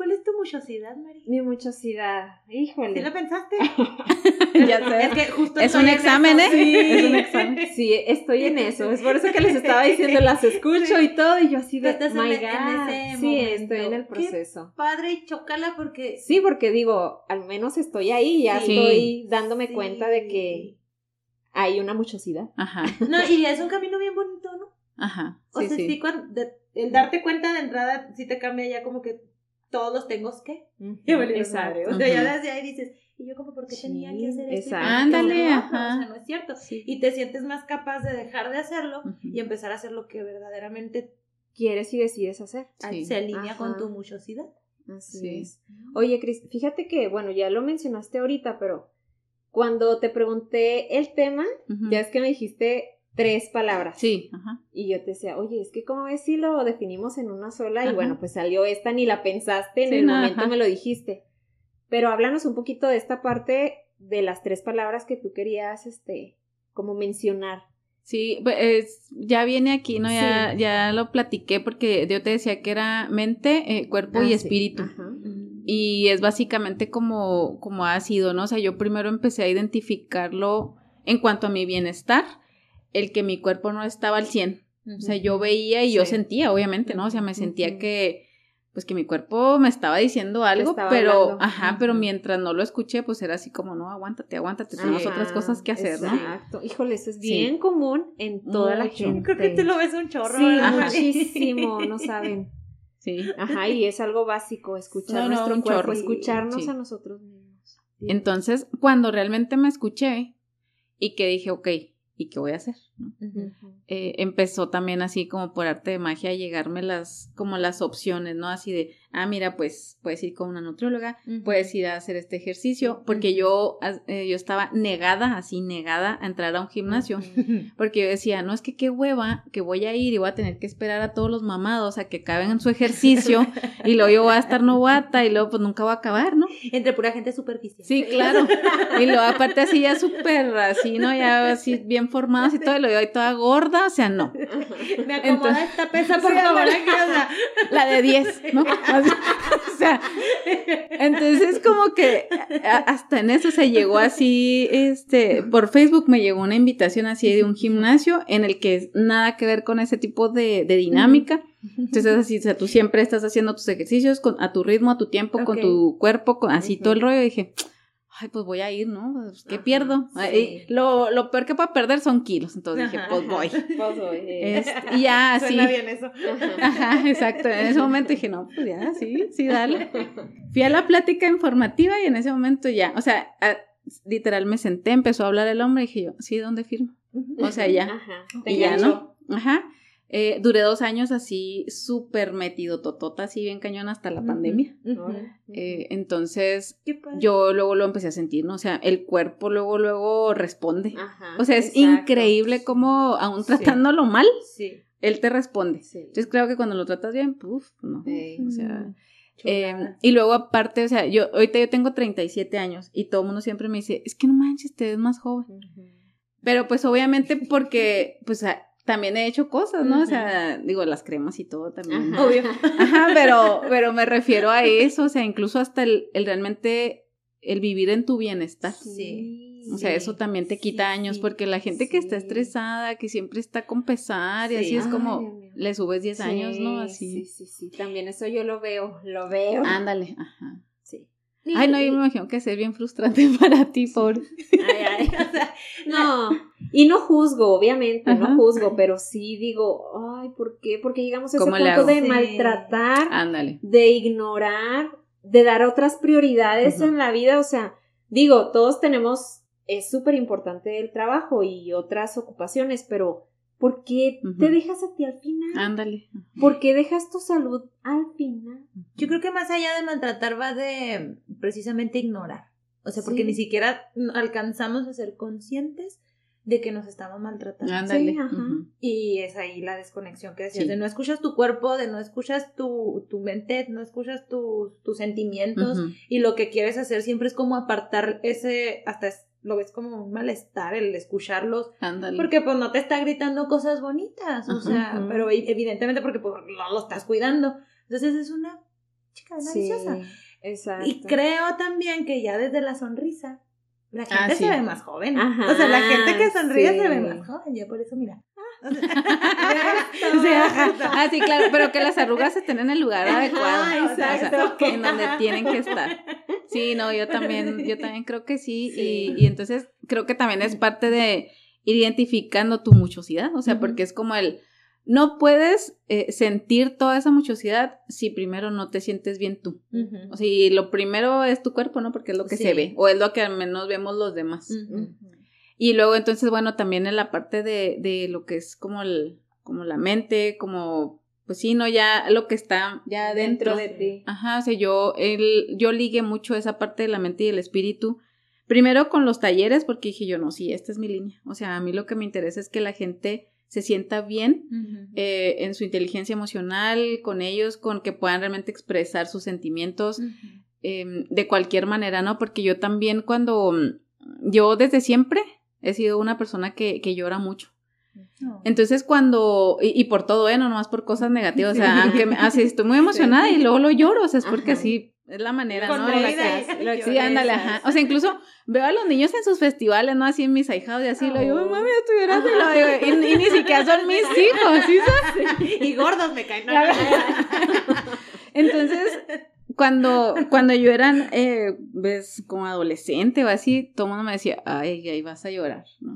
¿Cuál es tu muchosidad, Mari? Mi muchosidad, híjole. ¿Sí lo pensaste? *laughs* ya sé. Es que justo es un examen, ¿eh? Sí. Es un examen. Sí, estoy en eso. Es por eso que les estaba diciendo, *laughs* las escucho y todo, y yo así de, estás my en, sí, estoy en el proceso. Qué padre y chocala porque... Sí, porque digo, al menos estoy ahí, ya estoy dándome cuenta de que hay una muchosidad. Ajá. *laughs* No, y es un camino bien bonito, ¿no? Ajá. O sea, sí, cuando, el darte cuenta de entrada sí te cambia ya como que todos los tengo que. Exacto. O sea, ya desde ahí dices, y yo como, ¿por qué tenía que hacer esto? Ándale, ajá. O sea, no es cierto. Y te sientes más capaz de dejar de hacerlo y empezar a hacer lo que verdaderamente quieres y decides hacer. Se alinea con tu muchosidad. Así es. Oye, Cris, fíjate que, bueno, ya lo mencionaste ahorita, pero cuando te pregunté el tema, ya es que me dijiste tres palabras. Sí, ajá. Y yo te decía, oye, es que como ves si lo definimos en una sola y bueno, pues salió esta, ni la pensaste, en el momento me lo dijiste. Pero háblanos un poquito de esta parte de las tres palabras que tú querías, este, como mencionar. Sí, pues ya viene aquí, ¿no? Ya, ya lo platiqué porque yo te decía que era mente, eh, cuerpo y ah, espíritu. Y es básicamente como, como ha sido, ¿no? O sea, yo primero empecé a identificarlo en cuanto a mi bienestar, el que mi cuerpo no estaba al 100. O sea, yo veía y yo sentía, obviamente, ¿no? O sea, me sentía que pues que mi cuerpo me estaba diciendo algo, pero, ajá, pero mientras no lo escuché, pues era así como, no, aguántate, aguántate, tenemos otras cosas que hacer, ¿no? Exacto, híjole, eso es bien común en toda la gente. Creo que tú lo ves un chorro, sí, muchísimo, *laughs* no saben. Sí. Ajá, y es algo básico, escuchar nuestro cuerpo, escucharnos a nosotros mismos. Entonces, cuando realmente me escuché y que dije, ok, ¿y qué voy a hacer? Eh, empezó también así como por arte de magia a llegarme las, como las opciones, ¿no? Así de, ah, mira, pues puedes ir con una nutrióloga, puedes ir a hacer este ejercicio, porque yo, eh, yo estaba negada, así negada a entrar a un gimnasio, *laughs* porque yo decía, no es que qué hueva, que voy a ir y voy a tener que esperar a todos los mamados a que acaben su ejercicio *laughs* y luego yo voy a estar novata y luego pues nunca voy a acabar, ¿no? Entre pura gente superficial. Sí, claro. Y luego aparte así ya súper así, ¿no? Ya así bien formados y todo, y lo digo toda gorda, o sea, no. Me acomoda esta pesa, por favor, la de 10, ¿no? *laughs* o sea, entonces como que hasta en eso se llegó así, este, por Facebook me llegó una invitación así de un gimnasio en el que nada que ver con ese tipo de, dinámica. Entonces así, o sea, tú siempre estás haciendo tus ejercicios con, a tu ritmo, a tu tiempo, con tu cuerpo, con, así todo el rollo. Y dije, ay, pues voy a ir, ¿no? Pues, ¿Qué pierdo? lo, lo, peor que puedo perder son kilos. Entonces dije, pues voy. *laughs* Pues voy. Este, y ya, *laughs* sí. Suena bien eso. Ajá, exacto. En ese momento dije, no, pues ya, sí, sí, dale. Fui a la plática informativa y en ese momento ya, o sea, literal me senté, empezó a hablar el hombre y dije yo, sí, ¿dónde firmo? O sea, ya. Ajá. Y ya, ¿no? Ajá. Eh, duré dos años así súper metido, totota, así bien cañón hasta la pandemia. Eh, entonces, yo luego lo empecé a sentir, ¿no? O sea, el cuerpo luego, luego responde. o sea, es increíble cómo, aún tratándolo mal, él te responde. Entonces, creo que cuando lo tratas bien, puf, no. O sea... Em, y luego aparte, o sea, yo ahorita yo tengo 37 años y todo el mundo siempre me dice, es que no manches, te ves más joven. Pero pues obviamente porque, pues también he hecho cosas, ¿no? O sea, digo, las cremas y todo también. Obvio. *laughs* Ajá, pero, pero me refiero a eso, o sea, incluso hasta el, el realmente, el vivir en tu bienestar. Sí. O sea, eso también te quita años, porque la gente que está estresada, que siempre está con pesar, y así es como, le subes 10 años, ¿no? Así. Sí, sí, sí, también eso yo lo veo, lo veo. Ándale, ajá. Ay, no, yo me imagino que es bien frustrante *laughs* para ti, por Ay, ay, o sea, *laughs* no, y no juzgo, obviamente, no juzgo, pero sí digo, ay, ¿por qué? Porque llegamos a ese punto de maltratar, Ándale. de ignorar, de dar otras prioridades en la vida, o sea, digo, todos tenemos, es súper importante el trabajo y otras ocupaciones, pero ¿Por qué te dejas a ti al final? Ándale. ¿Por qué dejas tu salud al final? Yo creo que más allá de maltratar va de precisamente ignorar. O sea, porque ni siquiera alcanzamos a ser conscientes de que nos estamos maltratando. Ándale. Y es ahí la desconexión que decías, de no escuchas tu cuerpo, de no escuchas tu, tu mente, no escuchas tus sentimientos y lo que quieres hacer siempre es como apartar ese, hasta lo ves como un malestar el escucharlos. Porque pues no te está gritando cosas bonitas, o sea, pero evidentemente porque pues, no lo estás cuidando. Entonces es una chica deliciosa. exacto. Y creo también que ya desde la sonrisa la ah, gente se ve más joven. o sea, la gente que sonríe se ve más joven, ya por eso mira. Ah, sí, claro, pero que las arrugas estén en el lugar adecuado. exacto. en donde tienen que estar. Sí, no, yo también, yo también creo que sí, Y, y, entonces creo que también es parte de ir identificando tu muchosidad, o sea, porque es como el, no puedes eh, sentir toda esa muchosidad si primero no te sientes bien tú. O sea, y lo primero es tu cuerpo, ¿no? Porque es lo que se ve, o es lo que al menos vemos los demás. Y luego entonces, bueno, también en la parte de, de lo que es como el, como la mente, como pues sí, no, ya lo que está ya dentro, de ti. Ajá, o sea, yo, el, yo ligué mucho esa parte de la mente y el espíritu, primero con los talleres, porque dije yo, no, sí, esta es mi línea. O sea, a mí lo que me interesa es que la gente se sienta bien eh, en su inteligencia emocional, con ellos, con que puedan realmente expresar sus sentimientos em, de cualquier manera, ¿no? Porque yo también cuando, yo desde siempre he sido una persona que, que llora mucho. Entonces cuando, y, por todo, ¿eh? No nomás por cosas negativas, o sea, aunque así estoy muy emocionada y luego lo lloro, o sea, es porque así es la manera, ¿no? La sí, ándale, ajá. O sea, incluso veo a los niños en sus festivales, ¿no? Así en mis ahijados y así, lo digo, mami, estoy llorando, y, lo digo, y, ni siquiera son mis hijos, ¿sí sabes? Y gordos me caen. Entonces, cuando, cuando yo era, eh, ves, como adolescente o así, todo el mundo me decía, ay, ahí vas a llorar, ¿no?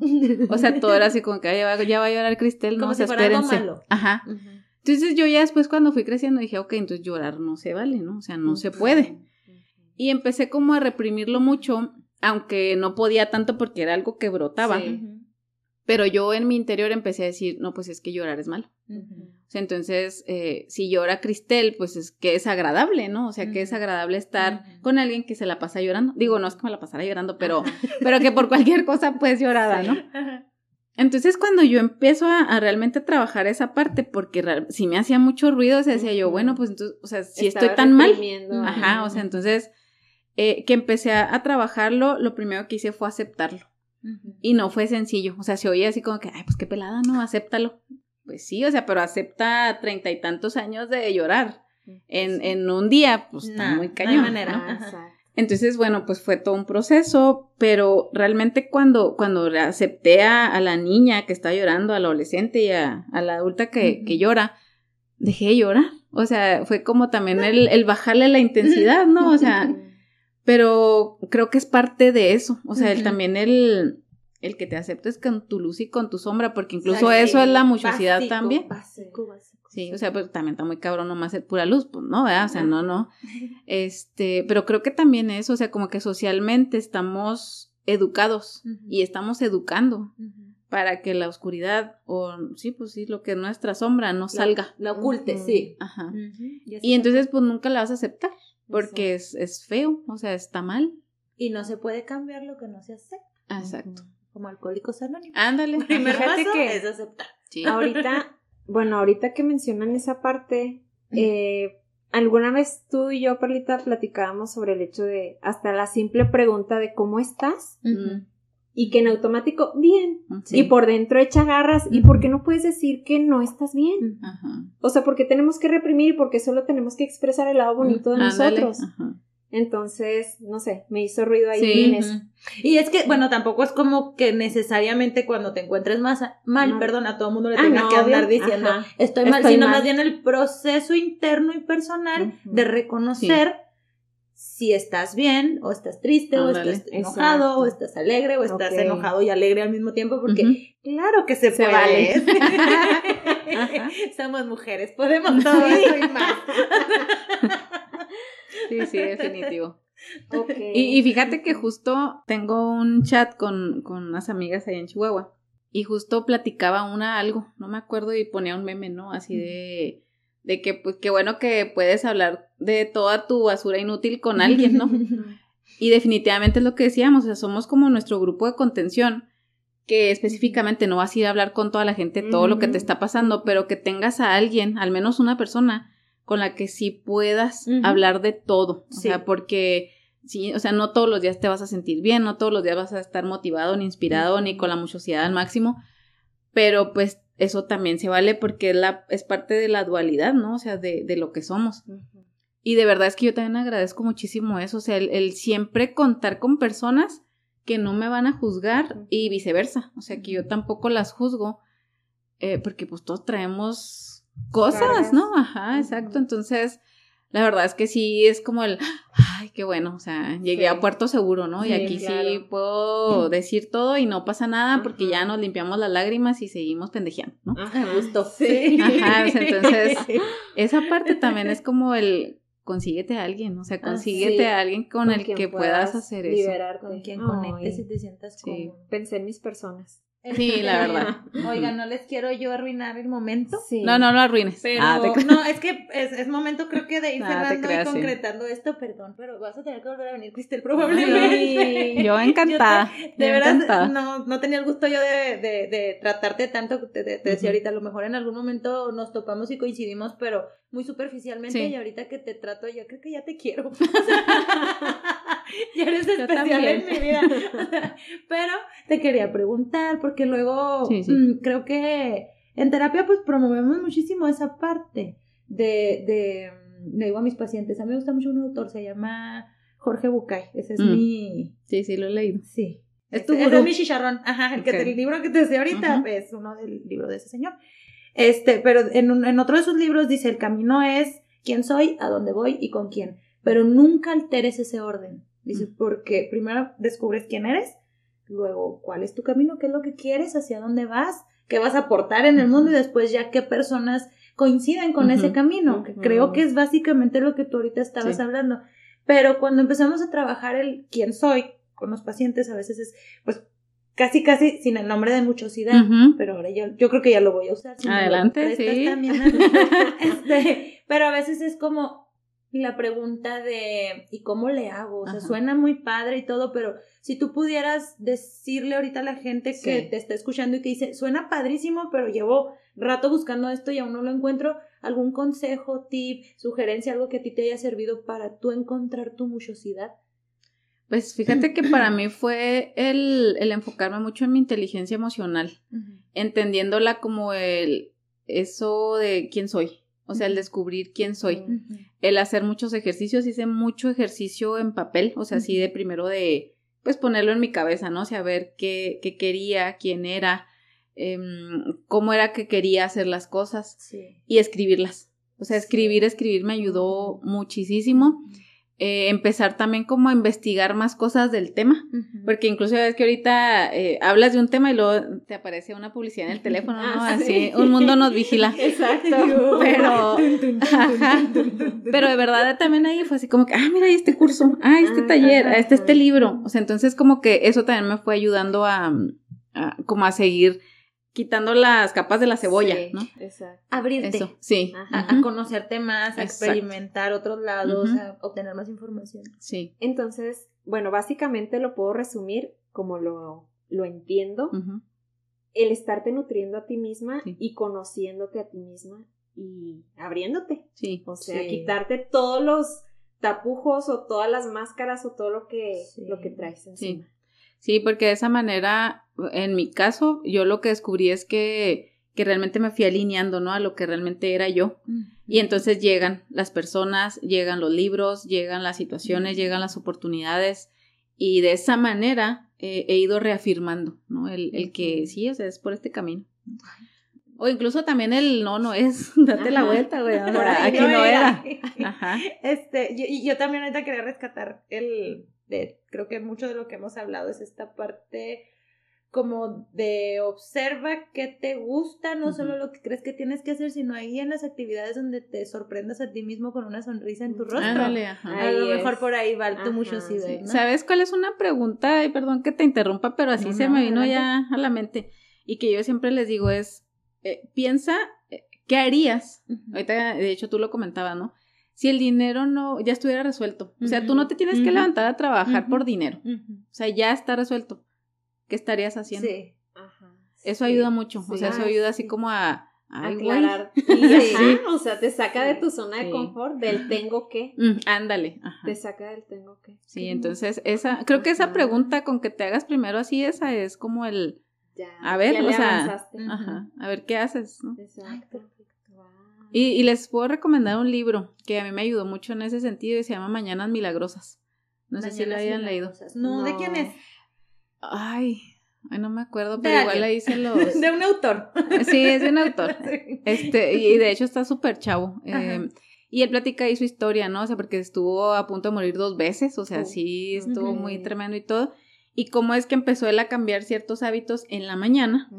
O sea, todo era así como que ya va, ya va a llorar Cristel, no, como si fuera algo malo. Ajá. Entonces yo ya después cuando fui creciendo dije, ok, entonces llorar no se vale, ¿no? O sea, no se puede. Y empecé como a reprimirlo mucho, aunque no podía tanto porque era algo que brotaba. Pero yo en mi interior empecé a decir, no, pues es que llorar es malo. O sea, entonces, eh, si llora Cristel, pues es que es agradable, ¿no? O sea, que es agradable estar con alguien que se la pasa llorando. Digo, no es que me la pasara llorando, pero, *laughs* pero que por cualquier cosa, pues llorada, ¿no? Entonces, cuando yo empiezo a, realmente trabajar esa parte, porque si me hacía mucho ruido, se decía yo, bueno, pues entonces, o sea, si estoy tan mal, ajá, o sea, entonces, eh, que empecé a, trabajarlo, lo primero que hice fue aceptarlo. Y no fue sencillo, o sea, se oía así como que, ay, pues qué pelada, no, acéptalo. Pues sí, o sea, pero acepta treinta y tantos años de llorar en, en un día, pues está muy cañón. manera. Entonces, bueno, pues fue todo un proceso, pero realmente cuando, cuando acepté a, la niña que está llorando, al adolescente y a, la adulta que, que, llora, dejé de llorar. O sea, fue como también el, el bajarle la intensidad, ¿no? O sea, pero creo que es parte de eso. O sea, el, también el, el que te aceptes con tu luz y con tu sombra, porque incluso eso es la muchosidad también. Sí, o sea, pues también está muy cabrón nomás ser pura luz, pues no, ¿verdad? O sea, no, no. *laughs* Este, pero creo que también es, o sea, como que socialmente estamos educados y estamos educando para que la oscuridad, o sí, pues sí, lo que es nuestra sombra no salga. La oculte, sí. Ajá. Y, entonces, pues nunca la vas a aceptar, porque es, es feo, o sea, está mal. Y no se puede cambiar lo que no se acepta. Exacto. Como alcohólicos anónimos. Ándale. *laughs* Primer paso que es aceptar. Sí. Ahorita *laughs* bueno, ahorita que mencionan esa parte, eh, alguna vez tú y yo, Perlita, platicábamos sobre el hecho de hasta la simple pregunta de cómo estás y que en automático, bien, y por dentro echa garras y por qué no puedes decir que no estás bien. O sea, porque tenemos que reprimir y porque solo tenemos que expresar el lado bonito de nosotros. Entonces, no sé, me hizo ruido ahí en eso. Y es que, bueno, tampoco es como que necesariamente cuando te encuentres más mal, perdón, a todo el mundo le ah, tenga que andar diciendo estoy mal, sino más bien el proceso interno y personal de reconocer si estás bien, o estás triste, o estás enojado, o estás alegre, o estás enojado y alegre al mismo tiempo, porque claro que se, puede. Vale. *laughs* Somos mujeres, podemos todo eso y más. Sí, sí, definitivo. Y, fíjate que justo tengo un chat con, con unas amigas allá en Chihuahua y justo platicaba una algo, no me acuerdo, y ponía un meme, ¿no? Así de, de que, pues, qué bueno que puedes hablar de toda tu basura inútil con alguien, ¿no? *laughs* y definitivamente es lo que decíamos, o sea, somos como nuestro grupo de contención, que específicamente no vas a ir a hablar con toda la gente todo lo que te está pasando, pero que tengas a alguien, al menos una persona, con la que sí puedas hablar de todo. O sea, porque sí, o sea, no todos los días te vas a sentir bien, no todos los días vas a estar motivado, ni inspirado, ni con la muchosidad al máximo. Pero pues eso también se vale porque es, la, es parte de la dualidad, ¿no? O sea, de, de lo que somos. Y de verdad es que yo también agradezco muchísimo eso, o sea, el, siempre contar con personas que no me van a juzgar y viceversa, o sea, que yo tampoco las juzgo, eh, porque pues todos traemos cosas, ¿no? Ajá, exacto. Entonces, la verdad es que sí es como el, ay, qué bueno, o sea, llegué a puerto seguro, ¿no? y aquí sí puedo decir todo y no pasa nada porque ya nos limpiamos las lágrimas y seguimos pendejeando, ¿no? *laughs* Ajá, gusto. Sí. Ajá, entonces, esa parte también es como el, consíguete a alguien, o sea, consíguete a alguien con, el que puedas hacer liberar, eso. Con quien conectes y te sientas sí. Pensé en mis personas. *laughs* Sí, la verdad. Oigan, no les quiero yo arruinar el momento. Sí. No, no lo arruines. Pero ah, no, es que es, es, momento creo que de ir cerrando y concretando esto, perdón, pero vas a tener que volver a venir, Cristel, probablemente. yo *laughs* encantada. de verdad, no, no tenía el gusto yo de, de, de tratarte tanto, te, decía ahorita, a lo mejor en algún momento nos topamos y coincidimos, pero muy superficialmente y ahorita que te trato, yo creo que ya te quiero. *laughs* *laughs* ya eres especial en mi vida. *laughs* *laughs* pero te quería preguntar, porque luego mm, creo que en terapia pues promovemos muchísimo esa parte de, de, mm, le digo a mis pacientes, a mí me gusta mucho un autor, se llama Jorge Bucay, ese es mm. mi... Sí, sí, lo he leído. Sí. Es tu es mi chicharrón, ajá, el, que el libro que te decía ahorita es uno del libro de ese señor. Este, pero en, en otro de sus libros dice, el camino es quién soy, a dónde voy y con quién, pero nunca alteres ese orden. Dice, porque primero descubres quién eres, luego cuál es tu camino, qué es lo que quieres, hacia dónde vas, qué vas a aportar en el mundo y después ya qué personas coinciden con ese camino, que creo que es básicamente lo que tú ahorita estabas hablando. Pero cuando empezamos a trabajar el quién soy con los pacientes, a veces es, pues, casi, casi sin el nombre de muchosidad, pero ahora yo, yo creo que ya lo voy a usar. Adelante, sí. *laughs* este, pero a veces es como, la pregunta de ¿y cómo le hago? O sea, suena muy padre y todo, pero si tú pudieras decirle ahorita a la gente que te está escuchando y que dice, suena padrísimo, pero llevo rato buscando esto y aún no lo encuentro, algún consejo, tip, sugerencia, algo que a ti te haya servido para tú encontrar tu muchosidad. Pues fíjate que para mí fue el, el enfocarme mucho en mi inteligencia emocional, entendiéndola como el eso de quién soy, o sea, el descubrir quién soy, el hacer muchos ejercicios, hice mucho ejercicio en papel, o sea, así de primero de, pues ponerlo en mi cabeza, ¿no? O sea, ver qué, qué quería, quién era, em, cómo era que quería hacer las cosas y escribirlas. O sea, escribir, escribir me ayudó muchísimo. Eh, empezar también como a investigar más cosas del tema, porque incluso ves que ahorita eh, hablas de un tema y luego te aparece una publicidad en el teléfono, *laughs* ¿no? Ah, Así, un mundo nos vigila. Exacto. Pero, pero de verdad también ahí fue así como que, ah, mira, este curso, ah, este taller, ah, este, este libro. O sea, entonces como que eso también me fue ayudando a, a como a seguir quitando las capas de la cebolla, ¿no? Exacto. Abrirte. Eso, sí. A, conocerte más, a experimentar otros lados, a obtener más información. Sí. Entonces, bueno, básicamente lo puedo resumir como lo, lo entiendo. El estarte nutriendo a ti misma y conociéndote a ti misma y abriéndote. Sí. O sea, quitarte todos los tapujos o todas las máscaras o todo lo que, lo que traes encima. Sí. Porque de esa manera, en mi caso, yo lo que descubrí es que, que realmente me fui alineando, ¿no? A lo que realmente era yo. Y entonces llegan las personas, llegan los libros, llegan las situaciones, llegan las oportunidades. Y de esa manera eh, he ido reafirmando, ¿no? El, el que sí, o sea, es por este camino. O incluso también el no, no es, *laughs* date la vuelta, güey. *laughs* aquí no, era. *laughs* Ajá. Este, y yo también ahorita quería rescatar el, de, creo que mucho de lo que hemos hablado es esta parte como de observa qué te gusta, no solo lo que crees que tienes que hacer, sino ahí en las actividades donde te sorprendas a ti mismo con una sonrisa en tu rostro. A lo mejor por ahí va tu mucho ¿no? ¿Sabes cuál es una pregunta? Ay, perdón que te interrumpa, pero así se me vino ya a la mente. Y que yo siempre les digo es, eh, piensa, eh, ¿qué harías? Ahorita, de hecho, tú lo comentabas, ¿no? Si el dinero no ya estuviera resuelto. O sea, tú no te tienes que levantar a trabajar por dinero. O sea, ya está resuelto. ¿Qué estarías haciendo? Sí. Ajá. Eso ayuda mucho. O sea, eso ayuda así como a, aclarar. *laughs* Sí, o sea, te saca de tu zona de confort, del tengo que. Mm, ándale. Te saca del tengo que. Sí, entonces esa, creo que esa pregunta con que te hagas primero así, esa es como el. Ya, a ver, o sea, ajá, a ver qué haces, ¿no? Exacto. Y, les puedo recomendar un libro que a mí me ayudó mucho en ese sentido y se llama Mañanas Milagrosas. No sé si lo hayan leído. No, ¿de quién es? Ay, no me acuerdo, pero igual le hice *laughs* los... De un autor. Sí, es de un autor. *laughs* Este, y de hecho está súper chavo. Eh, y él platica ahí su historia, ¿no? O sea, porque estuvo a punto de morir dos veces, o sea, sí, estuvo muy tremendo y todo. Y cómo es que empezó él a cambiar ciertos hábitos en la mañana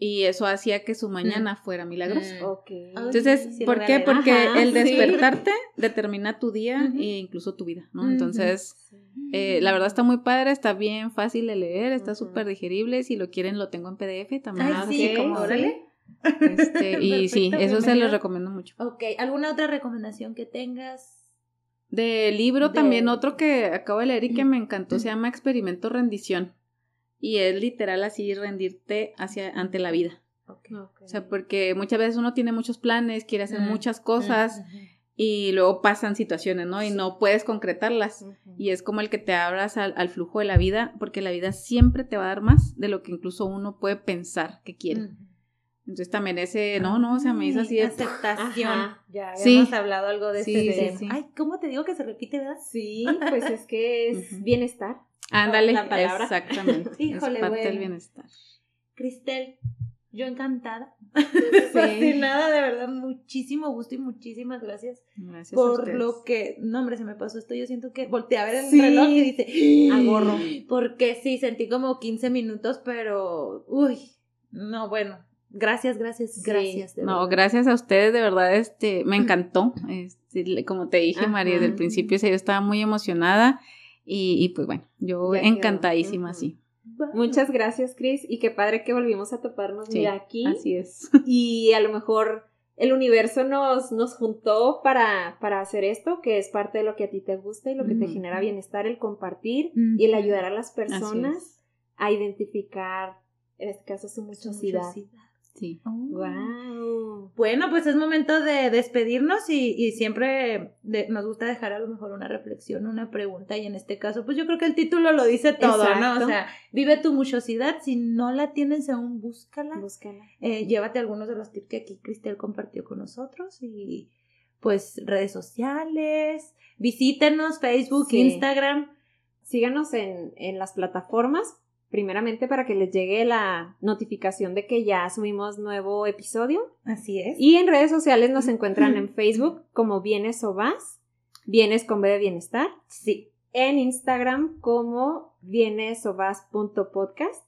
y eso hacía que su mañana Mm. fuera milagroso. Mm. Ok. Entonces, Sí, ¿por qué? Porque Ajá, el sí. despertarte determina tu día e incluso tu vida, ¿no? Entonces, eh, la verdad está muy padre, está bien fácil de leer, está Ujú. súper digerible. Si lo quieren, lo tengo en PDF también. Ay, sí, como sí. órale. Este, *laughs* y sí, eso se los recomiendo mucho. Ok, ¿alguna otra recomendación que tengas? De libro De- también otro que acabo de leer y que me encantó se llama Experimento Rendición. Y es literal así rendirte hacia ante la vida. Ok. O sea, porque muchas veces uno tiene muchos planes, quiere hacer Mm, muchas cosas y luego pasan situaciones, ¿no? Y no puedes concretarlas. Y es como el que te abras al, al flujo de la vida, porque la vida siempre te va a dar más de lo que incluso uno puede pensar que quiere. Entonces también ese, no, no, o sea, me hizo así de... Aceptación. Ajá. Ya Sí. habíamos hablado algo de Sí, este sí, tema. sí. Ay, ¿cómo te digo que se repite, verdad? Sí, pues es que es bienestar. Ándale, exactamente. Híjole, es parte bueno. del bienestar. Cristel, yo encantada. Sí. *laughs* Fascinada, de verdad, muchísimo gusto y muchísimas gracias Gracias por lo que, no hombre, se me pasó esto, yo siento que volteé a ver el Sí. reloj y dice, A gorro. Porque sí, sentí como 15 minutos, pero, uy, no, bueno, gracias, gracias, Sí. gracias. de No, verdad. gracias a ustedes, de verdad, este, me encantó. Este, como te dije, Ajá. María, desde el principio o sea, yo estaba muy emocionada y, y pues bueno, yo Ya encantadísima, sí. Bueno. Muchas gracias, Cris, y qué padre que volvimos a toparnos Sí, mira aquí. Así es. *laughs* Y a lo mejor el universo nos, nos juntó para, para hacer esto, que es parte de lo que a ti te gusta y lo que te genera bienestar, el compartir y el ayudar a las personas a identificar, en este caso, su Su muchosidad. Sí. Oh. Wow. Bueno, pues es momento de despedirnos y, y siempre de- nos gusta dejar a lo mejor una reflexión, una pregunta y en este caso, pues yo creo que el título lo dice todo, ¿no? O sea, vive tu muchosidad, si no la tienes aún, búscala, Búscala. Eh, llévate algunos de los tips que aquí Cristel compartió con nosotros y pues redes sociales, visítenos, Facebook, Sí. Instagram. Síganos en, en las plataformas, primeramente para que les llegue la notificación de que ya subimos nuevo episodio. Así es. Y en redes sociales nos encuentran en *laughs* Facebook como Bienes o Vas, Bienes con B de Bienestar. sí. En Instagram como bienesobas.podcast.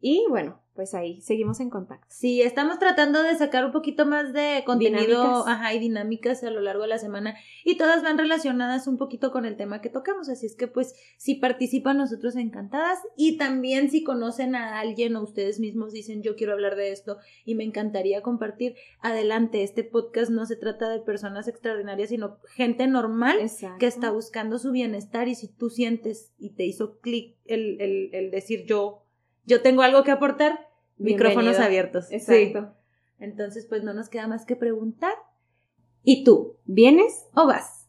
Y bueno, pues ahí seguimos en contacto. Sí, estamos tratando de sacar un poquito más de contenido Dinámicas. ajá, y dinámicas a lo largo de la semana y todas van relacionadas un poquito con el tema que tocamos, así es que pues si participan nosotros encantadas y también si conocen a alguien o ustedes mismos dicen yo quiero hablar de esto y me encantaría compartir, adelante, este podcast no se trata de personas extraordinarias, sino gente normal Exacto. que está buscando su bienestar y si tú sientes y te hizo clic el, el, el decir yo, yo tengo algo que aportar, micrófonos abiertos. Exacto. Sí. Entonces, pues no nos queda más que preguntar. ¿Y tú? ¿Vienes? ¿O vas?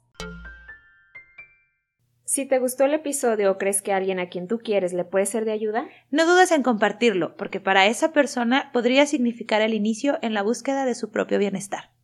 Si te gustó el episodio o crees que alguien a quien tú quieres le puede ser de ayuda, No dudes en compartirlo, porque para esa persona podría significar el inicio en la búsqueda de su propio bienestar.